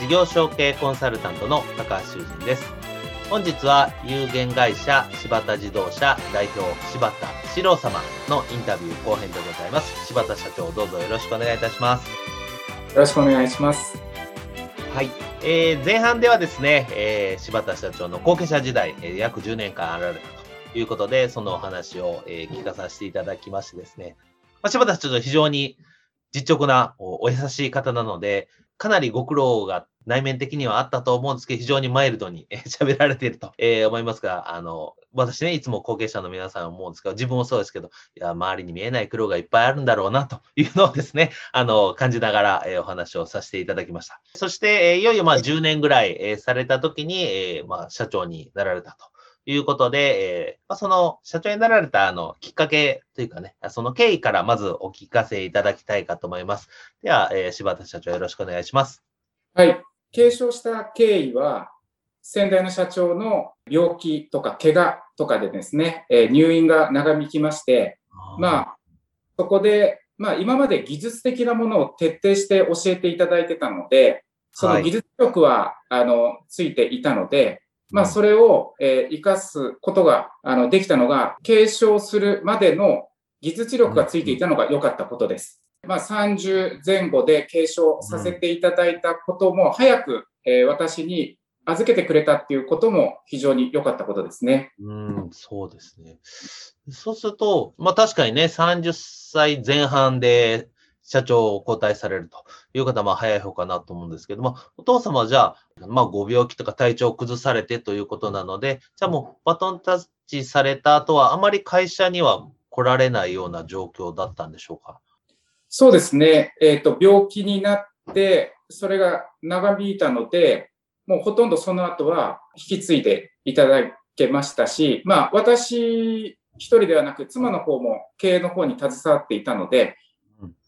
事業承継コンサルタントの高橋修人です。本日は有限会社柴田自動車代表柴田史郎様のインタビュー後編でございます。柴田社長どうぞよろしくお願いいたします。よろしくお願いします。はい。えー、前半ではですね、えー、柴田社長の後継者時代、えー、約10年間あられたということで、そのお話を、えー、聞かさせていただきましてですね、まあ、柴田社長非常に実直なおお優しい方なので、かなりご苦労が内面的にはあったと思うんですけど、非常にマイルドに喋られていると、えー、思いますが、あの、私ね、いつも後継者の皆さん思うんですけど、自分もそうですけど、いや、周りに見えない苦労がいっぱいあるんだろうな、というのをですね、あの、感じながら、えー、お話をさせていただきました。そして、え、いよいよまあ10年ぐらい、え、された時に、え、まあ、社長になられたと。いうことで、えーまあ、その社長になられたあのきっかけというかね、その経緯からまずお聞かせいただきたいかと思います。では、えー、柴田社長よろしくお願いします。はい。継承した経緯は、先代の社長の病気とか怪我とかでですね、えー、入院が長引きまして、まあ、そこで、まあ、今まで技術的なものを徹底して教えていただいてたので、その技術力は、はい、あの、ついていたので、まあ、それを、えー、活かすことが、あの、できたのが、継承するまでの技術力がついていたのが良かったことです。まあ、30前後で継承させていただいたことも、早く、えー、私に預けてくれたっていうことも非常に良かったことですね。うん、そうですね。そうすると、まあ確かにね、30歳前半で社長を交代されるという方は早い方かなと思うんですけども、お父様はじゃあ、まあご病気とか体調を崩されてということなので、じゃあもうバトンタッチされた後はあまり会社には来られないような状況だったんでしょうか？そうですね。えっ、ー、と、病気になって、それが長引いたので、もうほとんどその後は引き継いでいただけましたし、まあ、私一人ではなく、妻の方も経営の方に携わっていたので、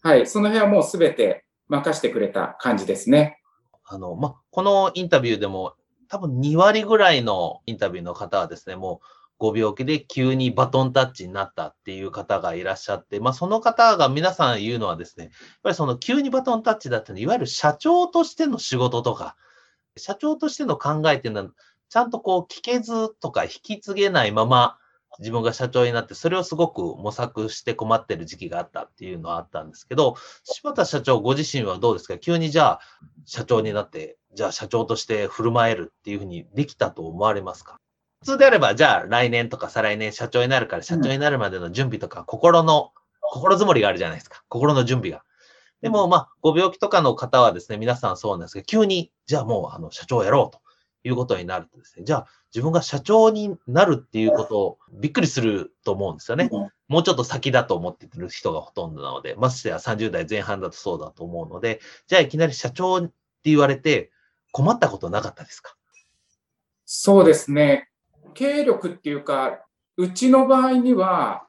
はい、その辺はもうすべて任してくれた感じですね。あの、ま、このインタビューでも、多分2割ぐらいのインタビューの方はですね、もうご病気で急にバトンタッチになったっていう方がいらっしゃって、まあ、その方が皆さん言うのはですね、やっぱりその急にバトンタッチだったのいわゆる社長としての仕事とか、社長としての考えっていうのは、ちゃんとこう聞けずとか引き継げないまま、自分が社長になって、それをすごく模索して困ってる時期があったっていうのはあったんですけど、柴田社長ご自身はどうですか？急にじゃあ社長になって、じゃあ社長として振る舞えるっていうふうにできたと思われますか？普通であれば、じゃあ来年とか再来年社長になるから社長になるまでの準備とか、心の、心づもりがあるじゃないですか。心の準備が。でも、まあ、ご病気とかの方はですね、皆さんそうなんですけど、急に、じゃあもう、あの、社長をやろうということになるとですね、じゃあ、自分が社長になるっていうことをびっくりすると思うんですよね。もうちょっと先だと思ってる人がほとんどなので、ましてや30代前半だとそうだと思うので、じゃあいきなり社長って言われて困ったことなかったですか？そうですね。経営力っていうか、うちの場合には、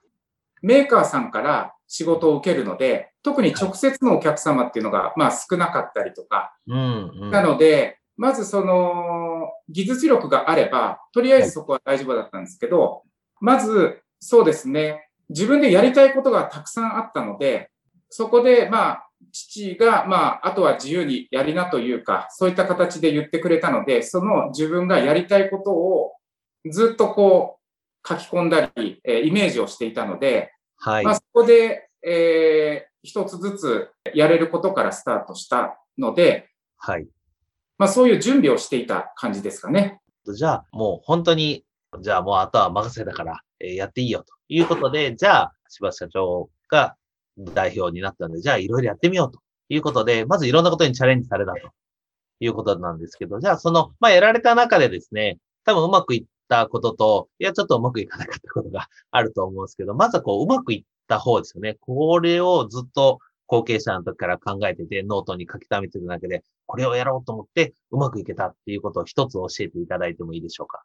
メーカーさんから仕事を受けるので、特に直接のお客様っていうのが、まあ少なかったりとか、うんうん、なので、まずその技術力があれば、とりあえずそこは大丈夫だったんですけど、まずそうですね、自分でやりたいことがたくさんあったので、そこでまあ父が、まあ、あとは自由にやりなというか、そういった形で言ってくれたので、その自分がやりたいことをずっとこう書き込んだり、えー、イメージをしていたので、はい。まあ、そこで、えー、一つずつやれることからスタートしたので、はい。まあ、そういう準備をしていた感じですかね。じゃあ、もう本当にじゃあもうあとは任せだから、えやっていいよということで、じゃあ、柴田社長が代表になったので、じゃあいろいろやってみようということで、まずいろんなことにチャレンジされたということなんですけど、じゃあその、まあ、やられた中でですね、多分うまくいったことと、いや、ちょっとうまくいかなかったことがあると思うんですけど、まずはこう、うまくいった方ですよね。これをずっと後継者の時から考えてて、ノートに書き溜めてただけで、これをやろうと思ってうまくいけたっていうことを一つ教えていただいてもいいでしょうか？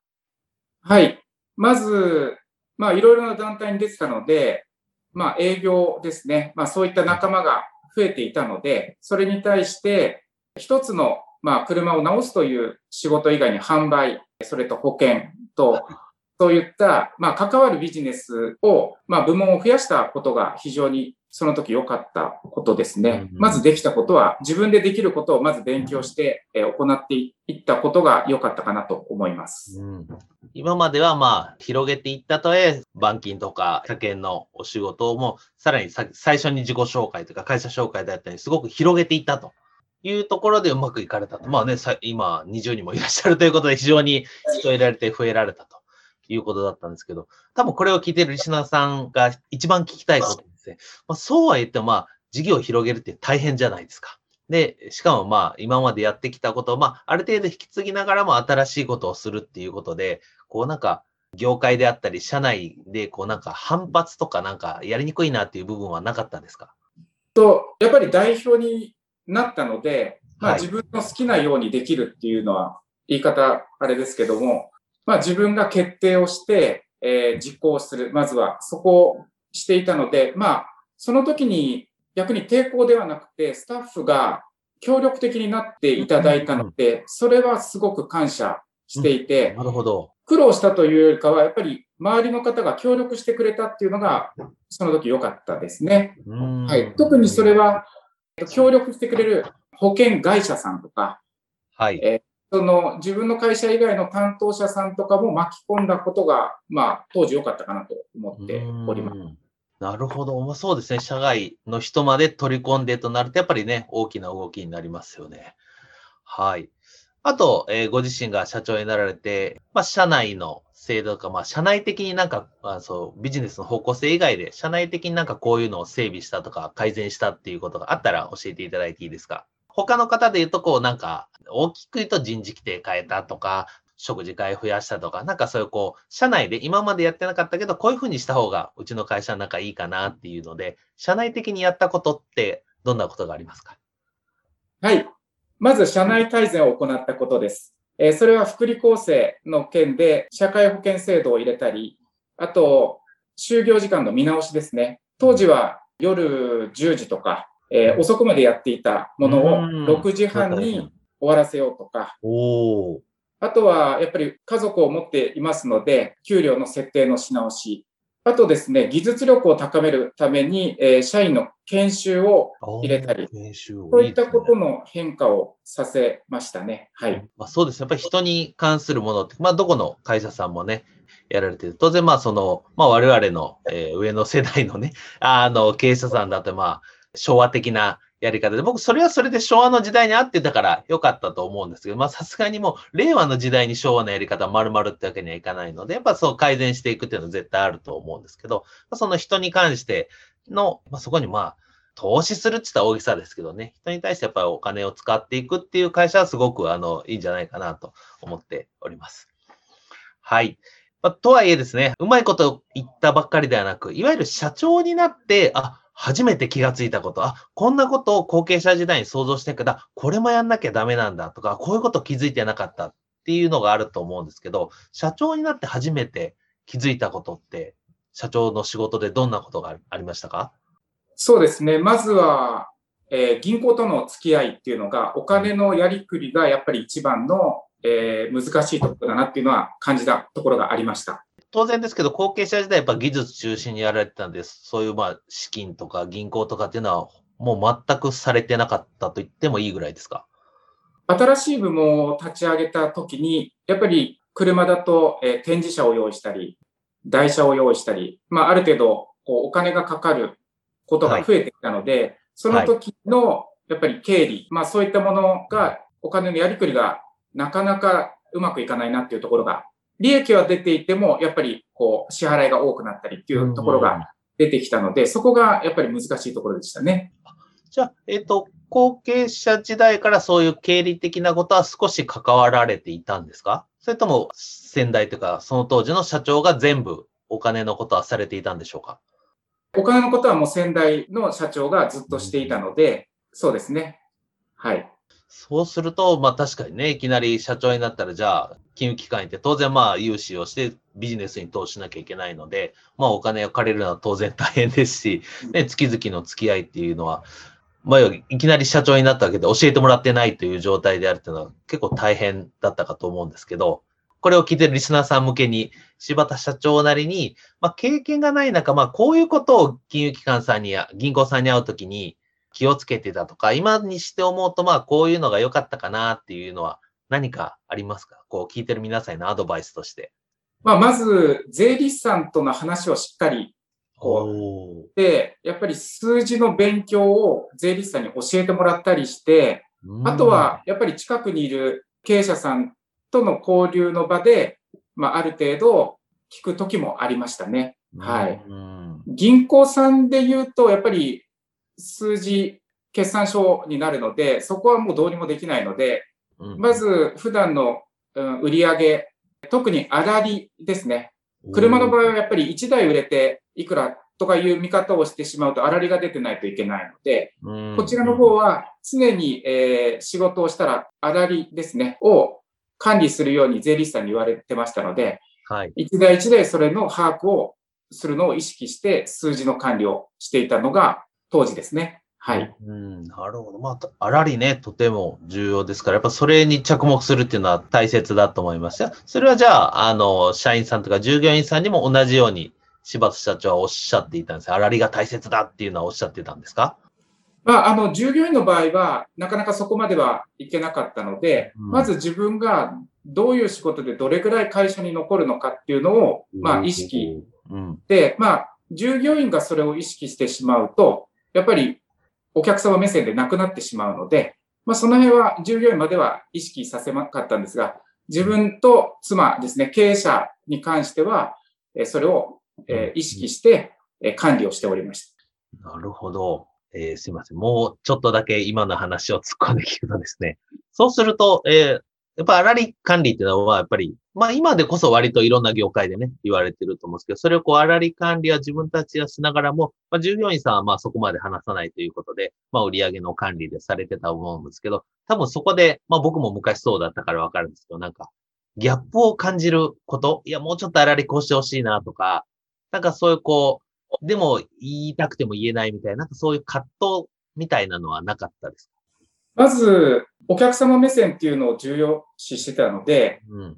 はい。まず、まあ、いろいろな団体に出てたので、まあ、営業ですね。まあ、そういった仲間が増えていたので、それに対して、一つの、まあ、車を直すという仕事以外に販売、それと保険と、そういった、まあ、関わるビジネスを、まあ、部門を増やしたことが非常にその時良かったことですね。うんまずできたことは、自分でできることをまず勉強して、えー行っていったことが良かったかなと思います。うん今まではまあ、広げていったとえ、板金とか車検のお仕事も、さらにさ最初に自己紹介とか会社紹介だったり、すごく広げていったというところでうまくいかれたと。まあね、さ今20人もいらっしゃるということで、非常に人入れられて増えられたということだったんですけど、多分これを聞いているリスナーさんが一番聞きたいことですね。まあ、そうは言っても、まあ、事業を広げるって大変じゃないですか。で、しかもまあ、今までやってきたことを、まあ、ある程度引き継ぎながらも新しいことをするっていうことで、こうなんか、業界であったり、社内で、こうなんか反発とかなんかやりにくいなっていう部分はなかったんですか？と、やっぱり代表になったので、まあはい自分の好きなようにできるっていうのは言い方あれですけども、まあ自分が決定をして、えー実行する。まずはそこをしていたので、まあその時に逆に抵抗ではなくて、スタッフが協力的になっていただいたので、それはすごく感謝していて、なるほど。苦労したというよりかは、やっぱり周りの方が協力してくれたっていうのが、その時良かったですね。はい。特にそれは、協力してくれる保険会社さんとか、はい。その自分の会社以外の担当者さんとかも巻き込んだことが、まあ、当時良かったかなと思っております。うんなるほど。まあ、そうですね。社外の人まで取り込んでとなると、やっぱりね、大きな動きになりますよね。はい。あと、えーご自身が社長になられて、まあ、社内の制度とか、まあ、社内的になんか、あそう、ビジネスの方向性以外で、社内的になんかこういうのを整備したとか、改善したっていうことがあったら教えていただいていいですか？他の方で言うと、こう、なんか、大きく言うと人事規定変えたとか、食事会増やしたとか、なんかそういうこう、社内で今までやってなかったけど、こういうふうにした方がうちの会社の中いいかなっていうので、社内的にやったことってどんなことがありますか？はい。まず、社内改善を行ったことです。えーそれは福利厚生の件で、社会保険制度を入れたり、あと、就業時間の見直しですね。当時は夜10時とか、えー遅くまでやっていたものをうん6時半に終わらせようとか。あとは、やっぱり家族を持っていますので、給料の設定のし直し。あとですね、技術力を高めるために、えー社員の研修を入れたり練習をそういったことの変化をさせましたね。はい。まあ、そうですね。やっぱり人に関するものって、まあ、どこの会社さんもね、やられてる。当然、まあ、その、まあ、我々の、えー上の世代のね、あの、経営者さんだと、まあ、昭和的なやり方で、僕、それはそれで昭和の時代に合ってたから良かったと思うんですけど、まあ、さすがにもう、令和の時代に昭和のやり方丸々ってわけにはいかないので、やっぱそう改善していくっていうのは絶対あると思うんですけど、その人に関しての、まあ、そこにまあ、投資するって言ったら大げさですけどね、人に対してやっぱりお金を使っていくっていう会社はすごくあのいいんじゃないかなと思っております。はい。まあ、とはいえですね、うまいこと言ったばっかりではなく、いわゆる社長になって、あ、初めて気がついたこと、あ、こんなことを後継者時代に想像してんけど、あこれもやんなきゃダメなんだとか、こういうこと気づいてなかったっていうのがあると思うんですけど、社長になって初めて気づいたことって、社長の仕事でどんなことがありましたか？そうですね。まずは、えー銀行との付き合いっていうのが、お金のやりくりがやっぱり一番の、えー難しいところだなっていうのは感じたところがありました。当然ですけど、後継者時代やっぱ技術中心にやられてたんです。そういうまあ資金とか銀行とかっていうのはもう全くされてなかったと言ってもいいぐらいですか？新しい部門を立ち上げた時に、やっぱり車だと、えー展示車を用意したり、台車を用意したり、まあ、ある程度、こう、お金がかかることが増えてきたので、その時の、やっぱり経理、まあ、そういったものが、お金のやりくりがなかなかうまくいかないなっていうところが利益は出ていても、やっぱりこう支払いが多くなったりっていうところが出てきたので、そこがやっぱり難しいところでしたね。じゃあ、えっ、と、後継者時代からそういう経理的なことは少し関わられていたんですか？それとも先代というか、その当時の社長が全部お金のことはされていたんでしょうか？お金のことはもう先代の社長がずっとしていたので、そうですね。はい。そうすると、まあ確かにね、いきなり社長になったら、じゃあ、金融機関にって当然まあ融資をしてビジネスに投資しなきゃいけないので、まあお金を借りるのは当然大変ですし、ね、月々の付き合いっていうのは、まあいきなり社長になったわけで教えてもらってないという状態であるっていうのは結構大変だったかと思うんですけど、これを聞いてるリスナーさん向けに、柴田社長なりに、まあ経験がない中、まあこういうことを金融機関さんにや銀行さんに会うときに、気をつけてたとか、今にして思うと、まあ、こういうのが良かったかなっていうのは何かありますか？こう聞いてる皆さんへのアドバイスとして。まあ、まず、税理士さんとの話をしっかり、こう、で、やっぱり数字の勉強を税理士さんに教えてもらったりして、あとは、やっぱり近くにいる経営者さんとの交流の場で、まあ、ある程度聞く時もありましたね。はい。うん銀行さんで言うと、やっぱり数字、決算書になるので、そこはもうどうにもできないので、うんまず普段のうん売り上げ、特に粗利ですね。車の場合はやっぱり1台売れていくらとかいう見方をしてしまうと粗利が出てないといけないので、うんこちらの方は常に、えー仕事をしたら粗利ですね、を管理するように税理士さんに言われてましたので、はい。一台一台それの把握をするのを意識して数字の管理をしていたのが当時ですね。はい。うん、なるほど。まあと、あらりね、とても重要ですから、やっぱそれに着目するっていうのは大切だと思いますよ。それはじゃあ、あの、社員さんとか従業員さんにも同じように、柴田社長はおっしゃっていたんですよ。あらりが大切だっていうのはおっしゃってたんですか？まあ、あの、従業員の場合は、なかなかそこまではいけなかったので、うんまず自分がどういう仕事でどれぐらい会社に残るのかっていうのを、まあ、意識。うん。で、まあ、従業員がそれを意識してしまうと、やっぱりお客様目線でなくなってしまうので、まあ、その辺は従業員までは意識させなかったんですが、自分と妻ですね、経営者に関しては、えーそれを、えー意識して、えー管理をしておりました。なるほど。えーすいません。もうちょっとだけ今の話を突っ込んで聞くとですね。そうすると、えーやっぱ粗利管理っていうのは、やっぱり、まあ今でこそ割といろんな業界でね、言われてると思うんですけど、それをこう粗利管理は自分たちがしながらも、まあ従業員さんはまあそこまで話さないということで、まあ売上の管理でされてたと思うんですけど、多分そこで、まあ僕も昔そうだったからわかるんですけど、なんか、ギャップを感じること、いやもうちょっと粗利こうしてほしいなとか、なんかそういうこう、でも言いたくても言えないみたいな、なんかそういう葛藤みたいなのはなかったですか？まず、お客様目線っていうのを重要視してたので、うん。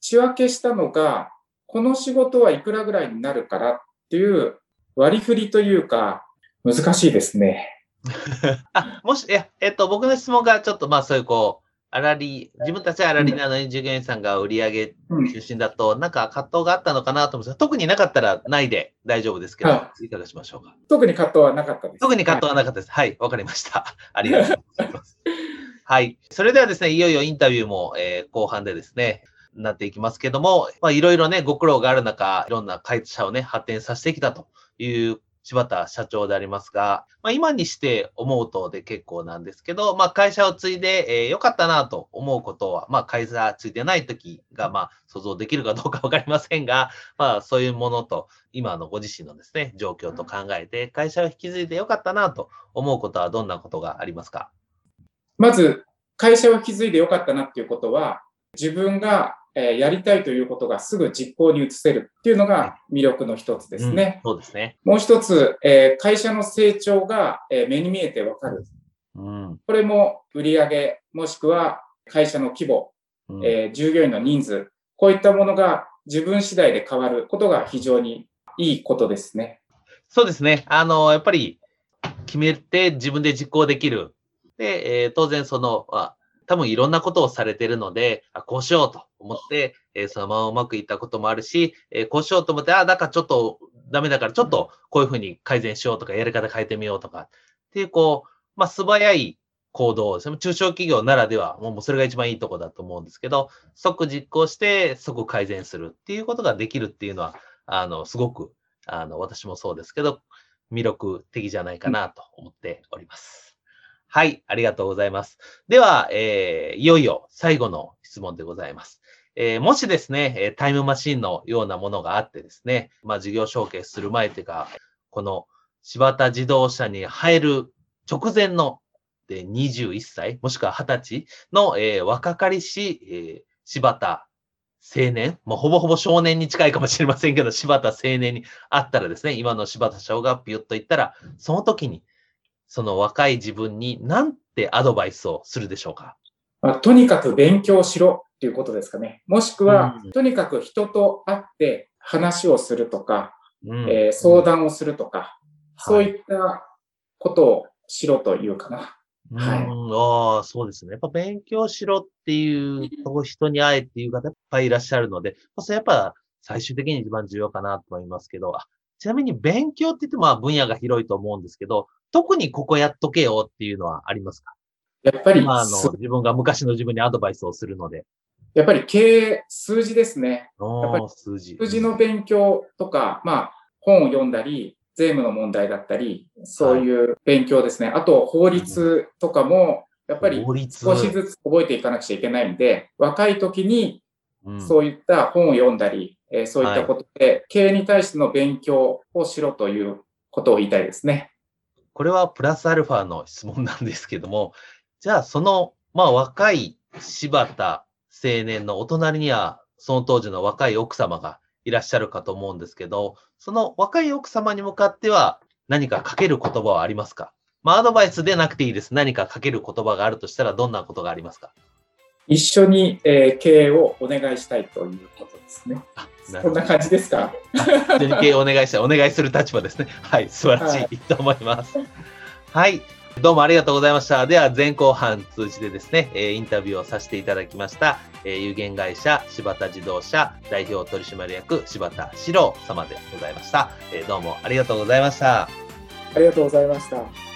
仕分けしたのが、この仕事はいくらぐらいになるからっていう割り振りというか、難しいですね。あ、もし、いや、えっと、僕の質問がちょっと、まあそういうこう、粗利、自分たちは粗利なのに従業員さんが売り上げうん。中心だと、なんか葛藤があったのかなと思うんですが、特になかったらないで大丈夫ですけど、はいかがしましょうか？特に葛藤はなかったです。特に葛藤はなかったです。はい、わ、かりました。ありがとうございます。はい。それではですね、いよいよインタビューも、えー後半でですね、なっていきますけども、まあ、いろいろね、ご苦労がある中、いろんな会社をね、発展させてきたという柴田社長でありますが、まあ、今にして思うとで結構なんですけど、まあ、会社を継いで、えーかったなと思うことは、まあ、会社継いでない時が、まあ、想像できるかどうかわかりませんが、まあ、そういうものと、今のご自身のですね、状況と考えて、会社を引き継いで良かったなと思うことはどんなことがありますか？まず、会社を築いてよかったなっていうことは、自分がえーやりたいということがすぐ実行に移せるっていうのが魅力の一つですね。うんそうですね。もう一つ、えー会社の成長がえー目に見えてわかる。うん。これも売上もしくは会社の規模、うんえー従業員の人数、こういったものが自分次第で変わることが非常にいいことですね。そうですね。あの、やっぱり決めて自分で実行できる。で、えー当然その、あ多分いろんなことをされてるので、あこうしようと思って、えーそのままうまくいったこともあるし、えーこうしようと思って、あ、なんかちょっとダメだからちょっとこういうふうに改善しようとか、やり方変えてみようとか、っていうこう、まあ素早い行動を、その中小企業ならでは、もうそれが一番いいとこだと思うんですけど、即実行して即改善するっていうことができるっていうのは、あの、すごく、あの、私もそうですけど、魅力的じゃないかなと思っております。はい、ありがとうございます。では、えー、いよいよ最後の質問でございます。えー、もしですね、タイムマシンのようなものがあってですね、まあ、事業承継する前というか、この柴田自動車に入る直前ので21歳、もしくは20歳の、えー、若かりし、えー、柴田青年、もうほぼほぼ少年に近いかもしれませんけど、柴田青年に会ったらですね、今の柴田翔がピュッと言ったら、その時に、その若い自分に何てアドバイスをするでしょうか、まあ、とにかく勉強しろっていうことですかね。もしくは、うん、とにかく人と会って話をするとか、うん、えー、相談をするとか、うん、そういったことをしろというかな。はい。ああ、そうですね。やっぱ勉強しろっていう、人に会えっていう方いっぱいいらっしゃるので、それやっぱ最終的に一番重要かなと思いますけど、ちなみに勉強って言ってもまあ分野が広いと思うんですけど、特にここやっとけよっていうのはありますか？やっぱり、まあ、あの、自分が昔の自分にアドバイスをするので。やっぱり経営、数字ですね。やっぱり数字。数字の勉強とか、まあ、本を読んだり、税務の問題だったり、そういう勉強ですね。はい、あと、法律とかも、やっぱり少しずつ覚えていかなくちゃいけないんで、若い時にそういった本を読んだり、うん、そういったことで、はい、経営に対しての勉強をしろということを言いたいですね。これはプラスアルファの質問なんですけども、じゃあその、まあ若い柴田青年のお隣には、その当時の若い奥様がいらっしゃるかと思うんですけど、その若い奥様に向かっては何かかける言葉はありますか？まあ、アドバイスでなくていいです。何かかける言葉があるとしたら、どんなことがありますか？一緒に、えー、経営をお願いしたいということですね。こんな感じですか？経営お願いしたい、お願いする立場ですね。はい、素晴らしい、はい、と思います。はい。どうもありがとうございました。では、前後半通じてですね、えインタビューをさせていただきました、え有限会社柴田自動車代表取締役柴田史郎様でございました、えどうもありがとうございました。ありがとうございました。